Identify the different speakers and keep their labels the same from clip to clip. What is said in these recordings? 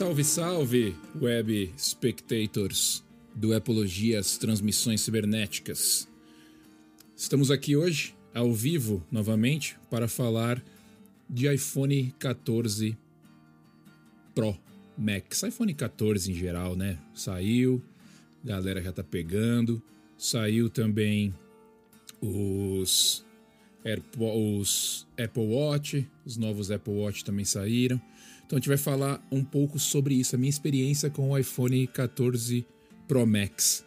Speaker 1: Salve, salve, web spectators do Epologias Transmissões Cibernéticas. Estamos aqui hoje, ao vivo, novamente, para falar de iPhone 14 Pro Max. iPhone 14 em geral, né? Saiu, galera já tá pegando. Saiu também os, Airpo os Apple Watch, os novos Apple Watch também saíram. Então a gente vai falar um pouco sobre isso, a minha experiência com o iPhone 14 Pro Max.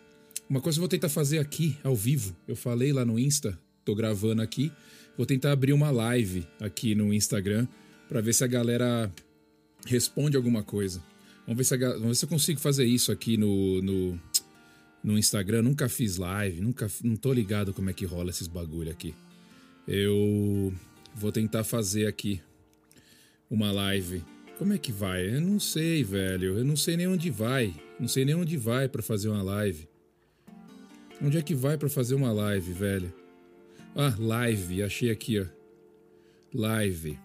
Speaker 1: Uma coisa que eu vou tentar fazer aqui, ao vivo, eu falei lá no Insta, tô gravando aqui, vou tentar abrir uma live aqui no Instagram para ver se a galera responde alguma coisa. Vamos ver se, a, vamos ver se eu consigo fazer isso aqui no, no, no Instagram. Nunca fiz live, nunca, não tô ligado como é que rola esses bagulho aqui. Eu vou tentar fazer aqui uma live como é que vai? Eu não sei, velho. Eu não sei nem onde vai. Não sei nem onde vai para fazer uma live. Onde é que vai para fazer uma live, velho? Ah, live. Achei aqui, ó. Live.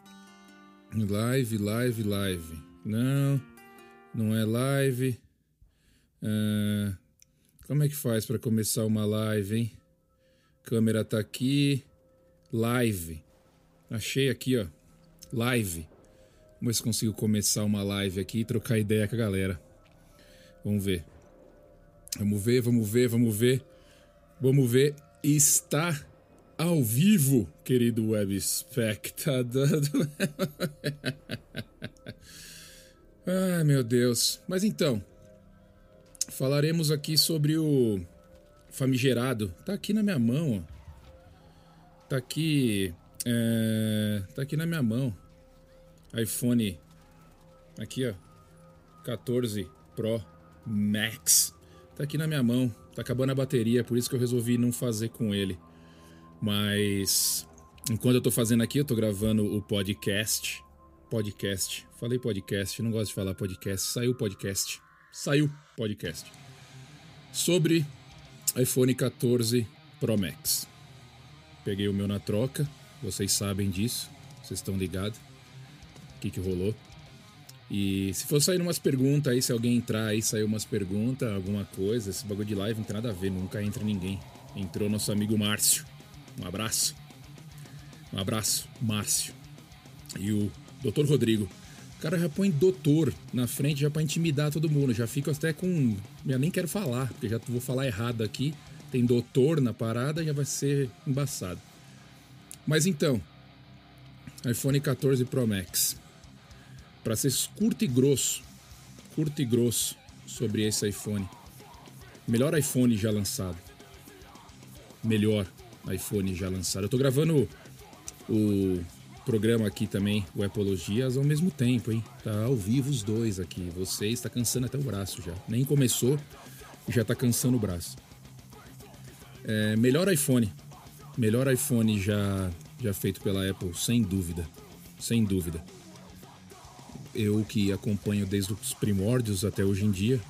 Speaker 1: Live, live, live. Não, não é live. Ah, como é que faz para começar uma live, hein? Câmera tá aqui. Live. Achei aqui, ó. Live. Vamos ver se consigo começar uma live aqui e trocar ideia com a galera. Vamos ver. Vamos ver, vamos ver, vamos ver. Vamos ver. Está ao vivo, querido web espectador. Ai, meu Deus. Mas então, falaremos aqui sobre o famigerado. Tá aqui na minha mão, ó. Tá aqui. É... Tá aqui na minha mão iPhone aqui, ó, 14 Pro Max. Tá aqui na minha mão, tá acabando a bateria, por isso que eu resolvi não fazer com ele. Mas enquanto eu tô fazendo aqui, eu tô gravando o podcast. Podcast. Falei podcast, não gosto de falar podcast. Saiu podcast. Saiu podcast. Sobre iPhone 14 Pro Max. Peguei o meu na troca, vocês sabem disso, vocês estão ligados o que, que rolou. E se for sair umas perguntas aí, se alguém entrar aí, sair umas perguntas, alguma coisa, esse bagulho de live não tem nada a ver, nunca entra ninguém. Entrou nosso amigo Márcio. Um abraço. Um abraço, Márcio. E o Doutor Rodrigo. O cara já põe doutor na frente já para intimidar todo mundo. Já fico até com. Eu nem quero falar, porque já vou falar errado aqui. Tem doutor na parada, já vai ser embaçado. Mas então, iPhone 14 Pro Max para ser curto e grosso, curto e grosso sobre esse iPhone. Melhor iPhone já lançado. Melhor iPhone já lançado. Eu tô gravando o programa aqui também, o Epologias, ao mesmo tempo, hein? Tá ao vivo os dois aqui. Você está cansando até o braço já. Nem começou e já tá cansando o braço. É, melhor iPhone. Melhor iPhone já, já feito pela Apple, sem dúvida. Sem dúvida eu que acompanho desde os primórdios até hoje em dia,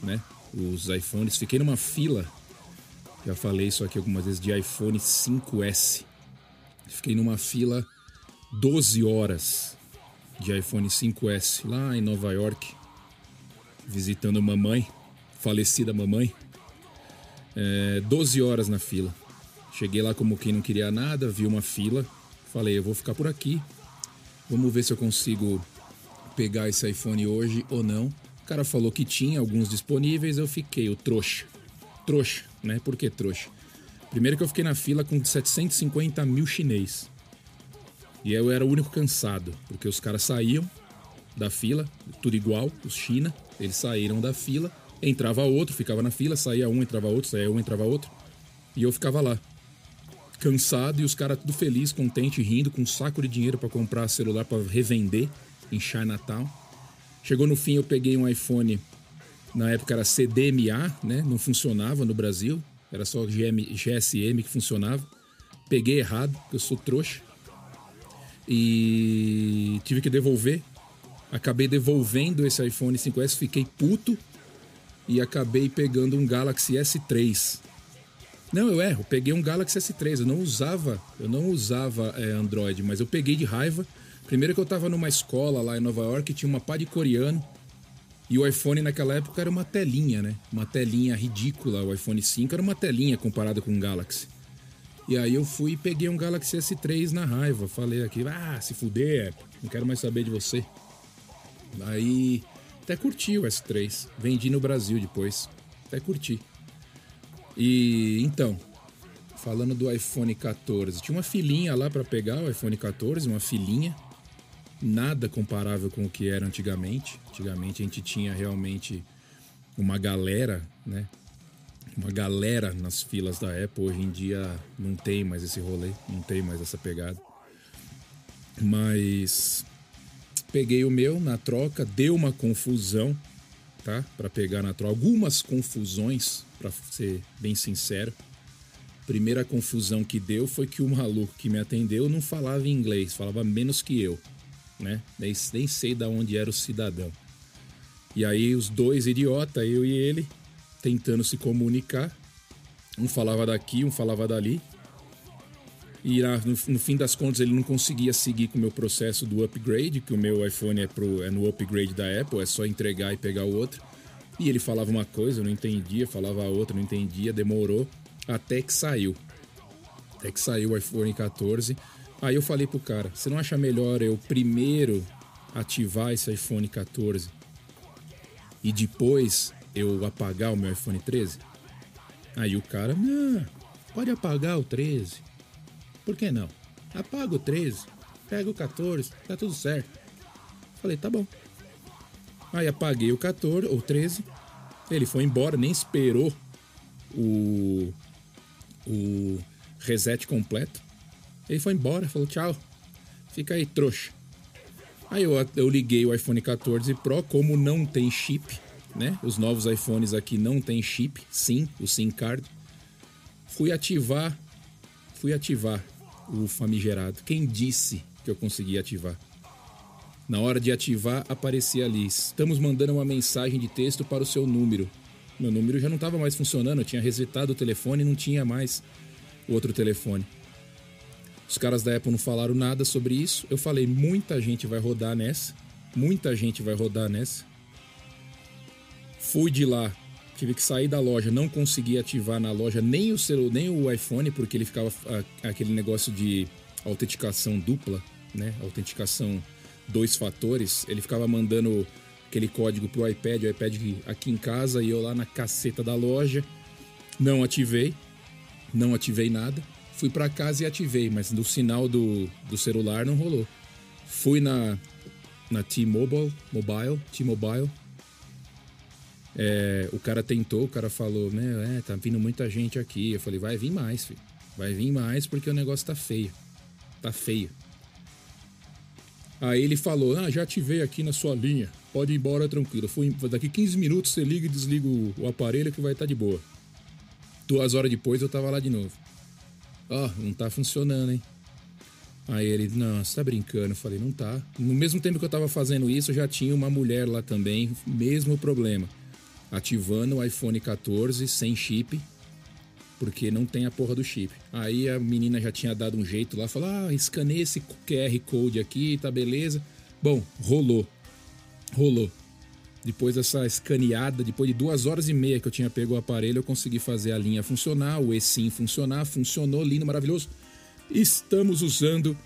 Speaker 1: né? Os iPhones, fiquei numa fila, já falei isso aqui algumas vezes, de iPhone 5S. Fiquei numa fila 12 horas de iPhone 5S lá em Nova York, visitando mamãe, falecida mamãe. É, 12 horas na fila. Cheguei lá como quem não queria nada, vi uma fila, falei, eu vou ficar por aqui. Vamos ver se eu consigo pegar esse iPhone hoje ou não. O cara falou que tinha alguns disponíveis, eu fiquei o trouxa. Trouxa, né? Por que trouxa? Primeiro que eu fiquei na fila com 750 mil chinês. E eu era o único cansado, porque os caras saíam da fila, tudo igual, os China, eles saíram da fila, entrava outro, ficava na fila, saía um, entrava outro, saía um, entrava outro, e eu ficava lá, cansado e os caras tudo feliz, contente, rindo, com um saco de dinheiro para comprar celular para revender em Chinatown. Chegou no fim, eu peguei um iPhone, na época era CDMA, né? Não funcionava no Brasil, era só GM, GSM que funcionava. Peguei errado, eu sou trouxa. E tive que devolver. Acabei devolvendo esse iPhone 5S, fiquei puto e acabei pegando um Galaxy S3. Não, eu erro, peguei um Galaxy S3. Eu não usava, eu não usava é, Android, mas eu peguei de raiva Primeiro que eu tava numa escola lá em Nova York, tinha uma pá de coreano E o iPhone naquela época era uma telinha, né? Uma telinha ridícula. O iPhone 5 era uma telinha comparado com o Galaxy. E aí eu fui e peguei um Galaxy S3 na raiva. Falei aqui, ah, se fuder, não quero mais saber de você. Aí até curti o S3. Vendi no Brasil depois. Até curti. E então, falando do iPhone 14, tinha uma filinha lá para pegar o iPhone 14, uma filinha nada comparável com o que era antigamente. Antigamente a gente tinha realmente uma galera, né? Uma galera nas filas da Apple. Hoje em dia não tem mais esse rolê, não tem mais essa pegada. Mas peguei o meu na troca, deu uma confusão, tá? Para pegar na troca, algumas confusões, para ser bem sincero. Primeira confusão que deu foi que o maluco que me atendeu não falava inglês, falava menos que eu né? Nem, nem sei de onde era o cidadão. E aí os dois idiota, eu e ele, tentando se comunicar. Um falava daqui, um falava dali. E no, no, fim das contas ele não conseguia seguir com o meu processo do upgrade, que o meu iPhone é, pro, é no upgrade da Apple, é só entregar e pegar o outro. E ele falava uma coisa, eu não entendia, falava outra, não entendia, demorou, até que saiu. Até que saiu o iPhone 14. Aí eu falei pro cara: você não acha melhor eu primeiro ativar esse iPhone 14 e depois eu apagar o meu iPhone 13? Aí o cara: não, pode apagar o 13. Por que não? Apaga o 13, pega o 14, tá tudo certo. Falei: tá bom. Aí apaguei o 14 ou 13. Ele foi embora, nem esperou o, o reset completo. Ele foi embora, falou tchau. Fica aí, trouxa. Aí eu, eu liguei o iPhone 14 Pro, como não tem chip, né? Os novos iPhones aqui não tem chip, sim, o SIM card. Fui ativar, fui ativar o famigerado. Quem disse que eu consegui ativar? Na hora de ativar, aparecia ali: estamos mandando uma mensagem de texto para o seu número. Meu número já não estava mais funcionando, eu tinha resetado o telefone e não tinha mais outro telefone. Os caras da Apple não falaram nada sobre isso. Eu falei, muita gente vai rodar nessa. Muita gente vai rodar nessa. Fui de lá, tive que sair da loja, não consegui ativar na loja nem o celular, nem o iPhone, porque ele ficava aquele negócio de autenticação dupla, né? Autenticação dois fatores. Ele ficava mandando aquele código pro iPad, o iPad aqui em casa e eu lá na caceta da loja. Não ativei, não ativei nada. Fui para casa e ativei, mas no sinal do, do celular não rolou. Fui na, na T-Mobile, Mobile, T-Mobile. É, o cara tentou, o cara falou, meu, é, tá vindo muita gente aqui. Eu falei, vai vir mais, filho. Vai vir mais porque o negócio tá feio. Tá feio. Aí ele falou, ah, já ativei aqui na sua linha. Pode ir embora tranquilo. Fui, daqui 15 minutos você liga e desliga o, o aparelho que vai estar tá de boa. Duas horas depois eu tava lá de novo. Ó, oh, não tá funcionando, hein? Aí ele, não, você tá brincando? Eu falei, não tá. No mesmo tempo que eu tava fazendo isso, já tinha uma mulher lá também, mesmo problema. Ativando o iPhone 14 sem chip, porque não tem a porra do chip. Aí a menina já tinha dado um jeito lá, falou: ah, escaneia esse QR Code aqui, tá beleza. Bom, rolou. Rolou. Depois dessa escaneada, depois de duas horas e meia que eu tinha pego o aparelho, eu consegui fazer a linha funcionar, o eSIM funcionar, funcionou, lindo, maravilhoso. Estamos usando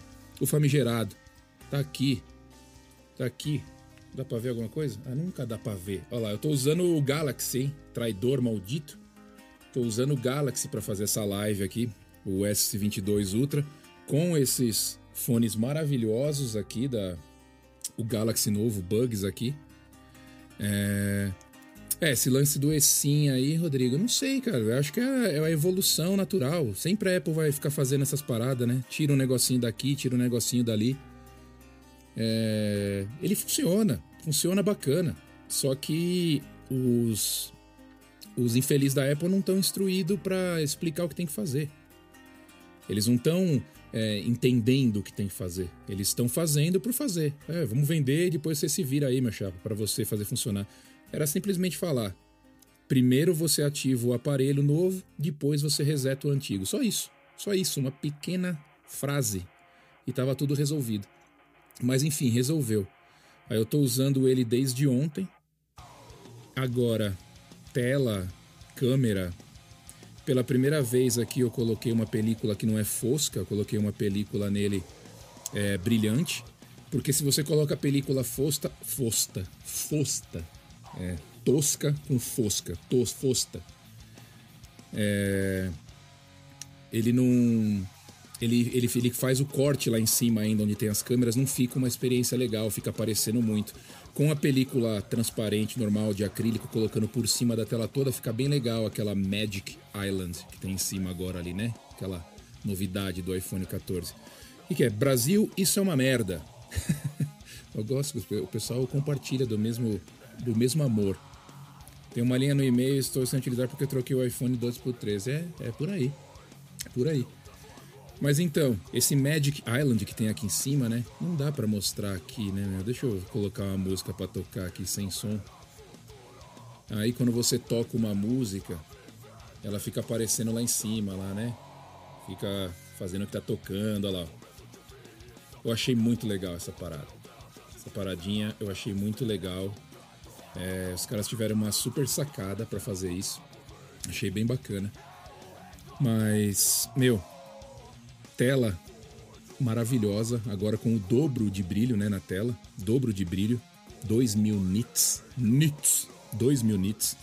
Speaker 1: o famigerado. Tá aqui. Tá aqui. Dá pra ver alguma coisa? Ah, nunca dá pra ver. Olha lá, eu tô usando o Galaxy, hein? Traidor maldito. Tô usando o Galaxy para fazer essa live aqui, o S22 Ultra, com esses fones maravilhosos aqui da o Galaxy novo, Bugs aqui. É... é, esse lance do eSIM aí, Rodrigo, eu não sei, cara. Eu acho que é, é a evolução natural. Sempre a Apple vai ficar fazendo essas paradas, né? Tira um negocinho daqui, tira um negocinho dali. É... Ele funciona, funciona bacana. Só que os, os infelizes da Apple não estão instruídos para explicar o que tem que fazer. Eles não estão é, entendendo o que tem que fazer. Eles estão fazendo por fazer. É, vamos vender e depois você se vira aí, meu chapa, para você fazer funcionar. Era simplesmente falar: primeiro você ativa o aparelho novo, depois você reseta o antigo. Só isso. Só isso, uma pequena frase. E estava tudo resolvido. Mas enfim, resolveu. Aí eu estou usando ele desde ontem. Agora, tela, câmera. Pela primeira vez aqui eu coloquei uma película que não é fosca, eu coloquei uma película nele é, brilhante. Porque se você coloca a película fosta, fosta, fosta, é, tosca com fosca, tos, fosta, é, ele não. Ele, ele, ele faz o corte lá em cima ainda, onde tem as câmeras, não fica uma experiência legal, fica aparecendo muito. Com a película transparente, normal, de acrílico, colocando por cima da tela toda, fica bem legal aquela Magic Island que tem em cima agora ali, né? Aquela novidade do iPhone 14. O que é? Brasil, isso é uma merda. Eu gosto o pessoal compartilha do mesmo, do mesmo amor. Tem uma linha no e-mail, estou sem utilizar porque troquei o iPhone 12 por 13. É, é por aí. É por aí. Mas então, esse Magic Island que tem aqui em cima, né? Não dá para mostrar aqui, né? Meu? Deixa eu colocar uma música para tocar aqui sem som. Aí quando você toca uma música, ela fica aparecendo lá em cima, lá, né? Fica fazendo o que tá tocando, olha lá. Eu achei muito legal essa parada. Essa paradinha eu achei muito legal. É, os caras tiveram uma super sacada para fazer isso. Achei bem bacana. Mas, meu, tela maravilhosa, agora com o dobro de brilho né, na tela. Dobro de brilho. 2000 nits. Nits. 2000 nits.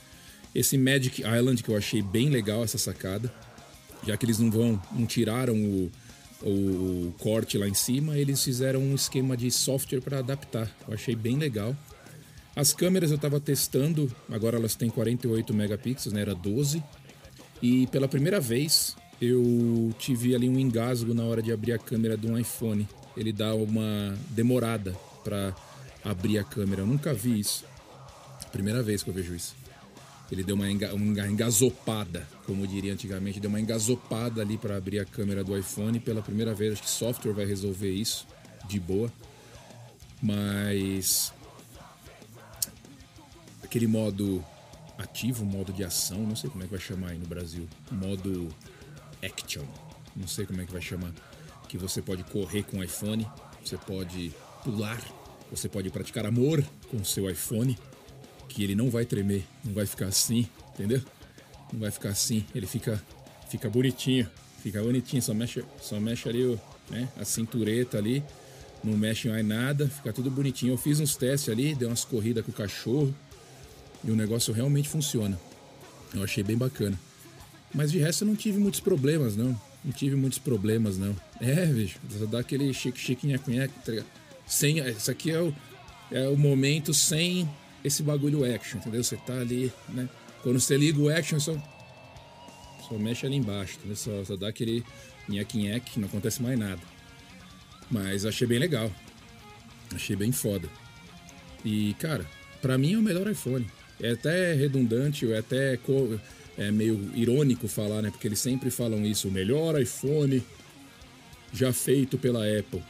Speaker 1: Esse Magic Island que eu achei bem legal essa sacada. Já que eles não vão, não tiraram o, o corte lá em cima, eles fizeram um esquema de software para adaptar. Eu achei bem legal. As câmeras eu estava testando, agora elas têm 48 megapixels, né? Era 12. E pela primeira vez eu tive ali um engasgo na hora de abrir a câmera de um iPhone. Ele dá uma demorada para abrir a câmera. Eu nunca vi isso. Primeira vez que eu vejo isso. Ele deu uma, enga, uma engasopada, como diria antigamente, deu uma engasopada ali para abrir a câmera do iPhone pela primeira vez. Acho que software vai resolver isso de boa. Mas aquele modo ativo, modo de ação, não sei como é que vai chamar aí no Brasil, modo action, não sei como é que vai chamar, que você pode correr com o iPhone, você pode pular, você pode praticar amor com o seu iPhone, que ele não vai tremer, não vai ficar assim, entendeu? Não vai ficar assim, ele fica fica bonitinho, fica bonitinho, só mexe, só mexe ali o, né, a cintureta ali, não mexe mais nada, fica tudo bonitinho. Eu fiz uns testes ali, dei umas corridas com o cachorro, e o negócio realmente funciona. Eu achei bem bacana. Mas de resto eu não tive muitos problemas, não. Não tive muitos problemas, não. É, bicho, só dá aquele chique-chique nhaque tá Sem, isso aqui é o, é o momento sem esse bagulho action, entendeu? Você tá ali, né? Quando você liga o action, só, só mexe ali embaixo, entendeu? Só, só dá aquele nhaque-nhaque, não acontece mais nada. Mas achei bem legal. Achei bem foda. E, cara, pra mim é o melhor iPhone. É até redundante, é até é meio irônico falar, né? Porque eles sempre falam isso, o melhor iPhone já feito pela Apple.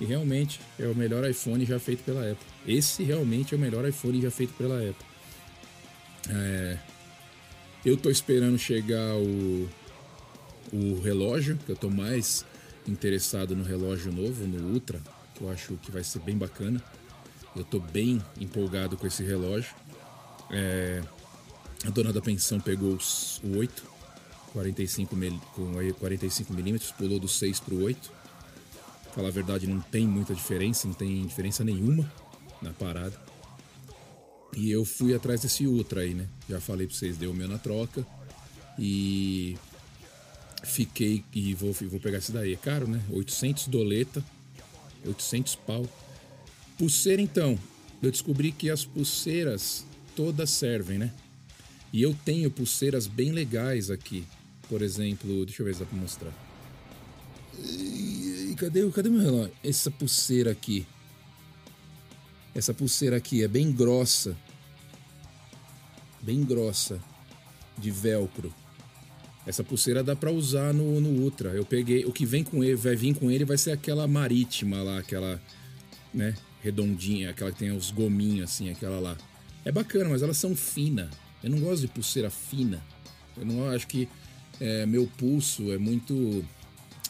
Speaker 1: E realmente é o melhor iPhone já feito pela Apple. Esse realmente é o melhor iPhone já feito pela Apple. É, eu tô esperando chegar o, o relógio, que eu tô mais interessado no relógio novo, no Ultra, que eu acho que vai ser bem bacana. Eu tô bem empolgado com esse relógio. É, a dona da pensão pegou os, o 8, 45, com 45 milímetros, pulou do 6 para o 8. Falar a verdade, não tem muita diferença, não tem diferença nenhuma na parada. E eu fui atrás desse Ultra aí, né? Já falei para vocês, deu o meu na troca. E fiquei e vou, vou pegar esse daí. É caro, né? 800 doleta, 800 pau. Pulseira, então. Eu descobri que as pulseiras todas servem, né? E eu tenho pulseiras bem legais aqui. Por exemplo, deixa eu ver se dá pra mostrar. Cadê, cadê meu relógio? Essa pulseira aqui. Essa pulseira aqui é bem grossa. Bem grossa. De velcro. Essa pulseira dá para usar no, no Ultra. Eu peguei. O que vem com ele, vai vir com ele vai ser aquela marítima lá, aquela, né? Redondinha, aquela que tem os gominhos assim, aquela lá. É bacana, mas elas são finas. Eu não gosto de pulseira fina. Eu não acho que é, meu pulso é muito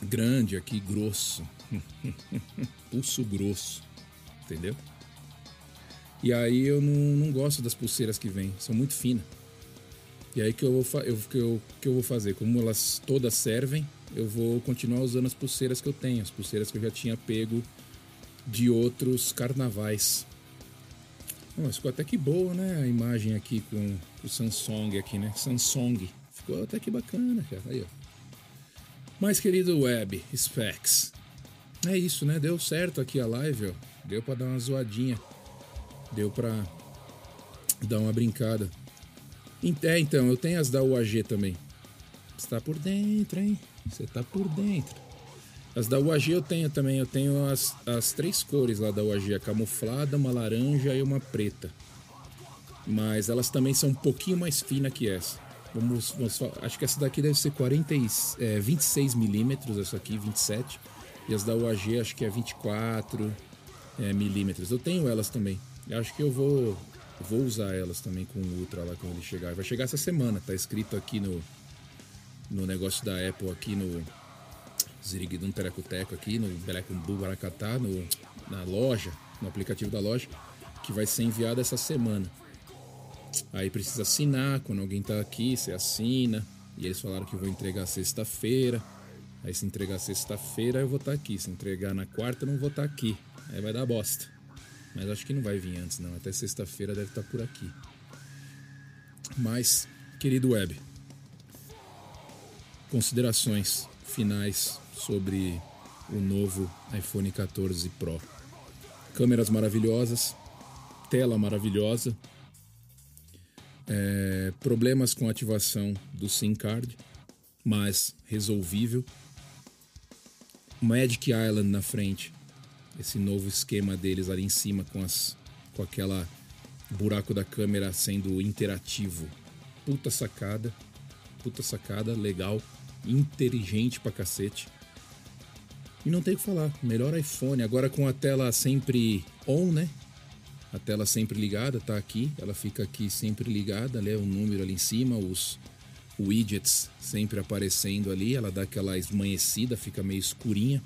Speaker 1: grande aqui, grosso. pulso grosso. Entendeu? E aí eu não, não gosto das pulseiras que vêm, são muito finas. E aí que eu, vou eu, que, eu, que eu vou fazer? Como elas todas servem, eu vou continuar usando as pulseiras que eu tenho, as pulseiras que eu já tinha pego de outros carnavais. Mas ficou até que boa, né? A imagem aqui com o Samsung aqui, né? Samsung. Ficou até que bacana, cara. Aí, ó. Mas, querido Web, Specs. É isso, né? Deu certo aqui a live, ó. Deu pra dar uma zoadinha. Deu pra dar uma brincada. É, então, eu tenho as da UAG também. Você tá por dentro, hein? Você tá por dentro. As da UAG eu tenho também. Eu tenho as, as três cores lá da UAG: a camuflada, uma laranja e uma preta. Mas elas também são um pouquinho mais finas que essa. Vamos, vamos acho que essa daqui deve ser 40, é, 26 milímetros, essa aqui 27. E as da UAG acho que é 24 é, milímetros. Eu tenho elas também. Eu acho que eu vou, vou usar elas também com o Ultra lá quando ele chegar. Vai chegar essa semana, tá escrito aqui no, no negócio da Apple, aqui no Ziriguidum Terecoteco, aqui no Belecumbu Baracatá, no, na loja, no aplicativo da loja, que vai ser enviado essa semana. Aí precisa assinar, quando alguém tá aqui, você assina. E eles falaram que vão entregar sexta-feira. Aí se entregar sexta-feira eu vou estar tá aqui. Se entregar na quarta eu não vou estar tá aqui. Aí vai dar bosta. Mas acho que não vai vir antes não. Até sexta-feira deve estar tá por aqui. Mas, querido Web, considerações finais sobre o novo iPhone 14 Pro. Câmeras maravilhosas, tela maravilhosa, é, problemas com ativação do SIM card, mas resolvível. Magic Island na frente, esse novo esquema deles ali em cima com as com aquela buraco da câmera sendo interativo. Puta sacada, puta sacada, legal, inteligente pra cacete. E não tem o que falar, melhor iPhone, agora com a tela sempre on, né? A tela sempre ligada, tá aqui, ela fica aqui sempre ligada, né? O número ali em cima, os widgets sempre aparecendo ali, ela dá aquela esmanhecida, fica meio escurinha.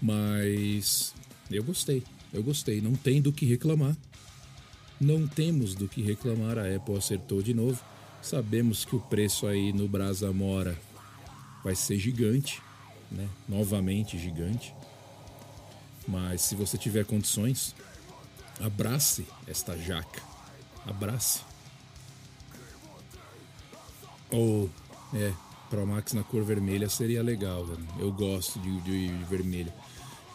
Speaker 1: Mas eu gostei, eu gostei, não tem do que reclamar. Não temos do que reclamar, a Apple acertou de novo. Sabemos que o preço aí no Brasa Mora vai ser gigante, né? Novamente gigante. Mas se você tiver condições, Abrace esta jaca. Abrace. Ou, é, Pro Max na cor vermelha seria legal, velho. Eu gosto de, de, de, vermelho.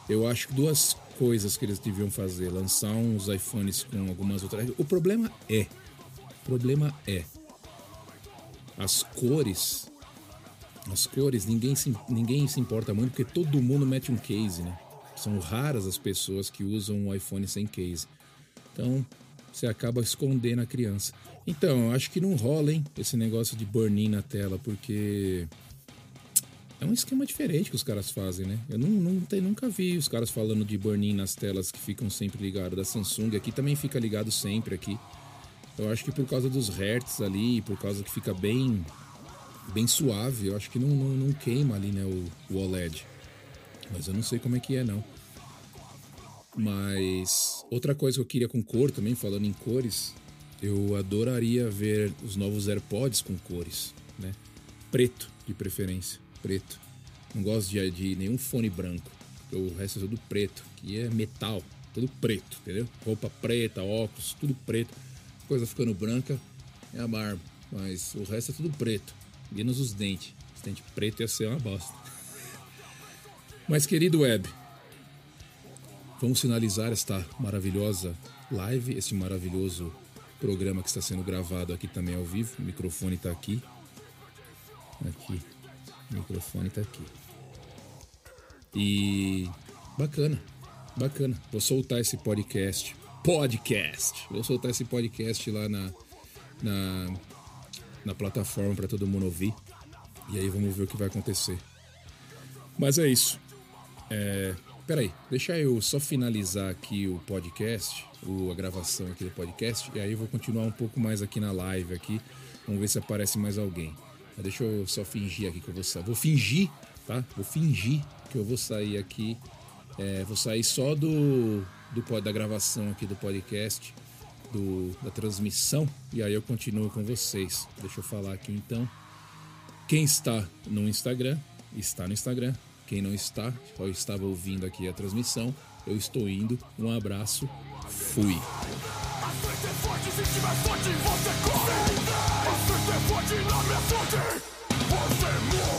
Speaker 1: Eu acho que duas coisas que eles deviam fazer: lançar uns iPhones com algumas outras. O problema é. O problema é. As cores. As cores, ninguém se, ninguém se importa muito porque todo mundo mete um case, né? São raras as pessoas que usam um iPhone sem case. Então, você acaba escondendo a criança. Então, eu acho que não rola, hein, esse negócio de burn-in na tela, porque é um esquema diferente que os caras fazem, né? Eu não, não nunca vi os caras falando de burn-in nas telas que ficam sempre ligadas. Da Samsung aqui também fica ligado sempre aqui. Eu acho que por causa dos hertz ali, por causa que fica bem bem suave, eu acho que não, não, não queima ali, né, o, o OLED. Mas eu não sei como é que é, não. Mas outra coisa que eu queria com cor também, falando em cores, eu adoraria ver os novos AirPods com cores, né? Preto, de preferência, preto. Não gosto de, de nenhum fone branco. O resto é tudo preto, que é metal, tudo preto, entendeu? Roupa preta, óculos, tudo preto. Coisa ficando branca é a barba, mas o resto é tudo preto, menos os dentes. Os dentes preto ia ser uma bosta. Mas, querido Web, vamos finalizar esta maravilhosa live, este maravilhoso programa que está sendo gravado aqui também ao vivo. O microfone está aqui. Aqui. O microfone está aqui. E bacana, bacana. Vou soltar esse podcast. Podcast! Vou soltar esse podcast lá na, na, na plataforma para todo mundo ouvir. E aí vamos ver o que vai acontecer. Mas é isso. É, peraí, deixa eu só finalizar aqui o podcast, o, a gravação aqui do podcast, e aí eu vou continuar um pouco mais aqui na live aqui. Vamos ver se aparece mais alguém. Deixa eu só fingir aqui que eu vou sair. Vou fingir, tá? Vou fingir que eu vou sair aqui. É, vou sair só do, do, da gravação aqui do podcast, do, da transmissão, e aí eu continuo com vocês. Deixa eu falar aqui então. Quem está no Instagram, está no Instagram. Quem não está, só estava ouvindo aqui a transmissão, eu estou indo. Um abraço, fui. É é.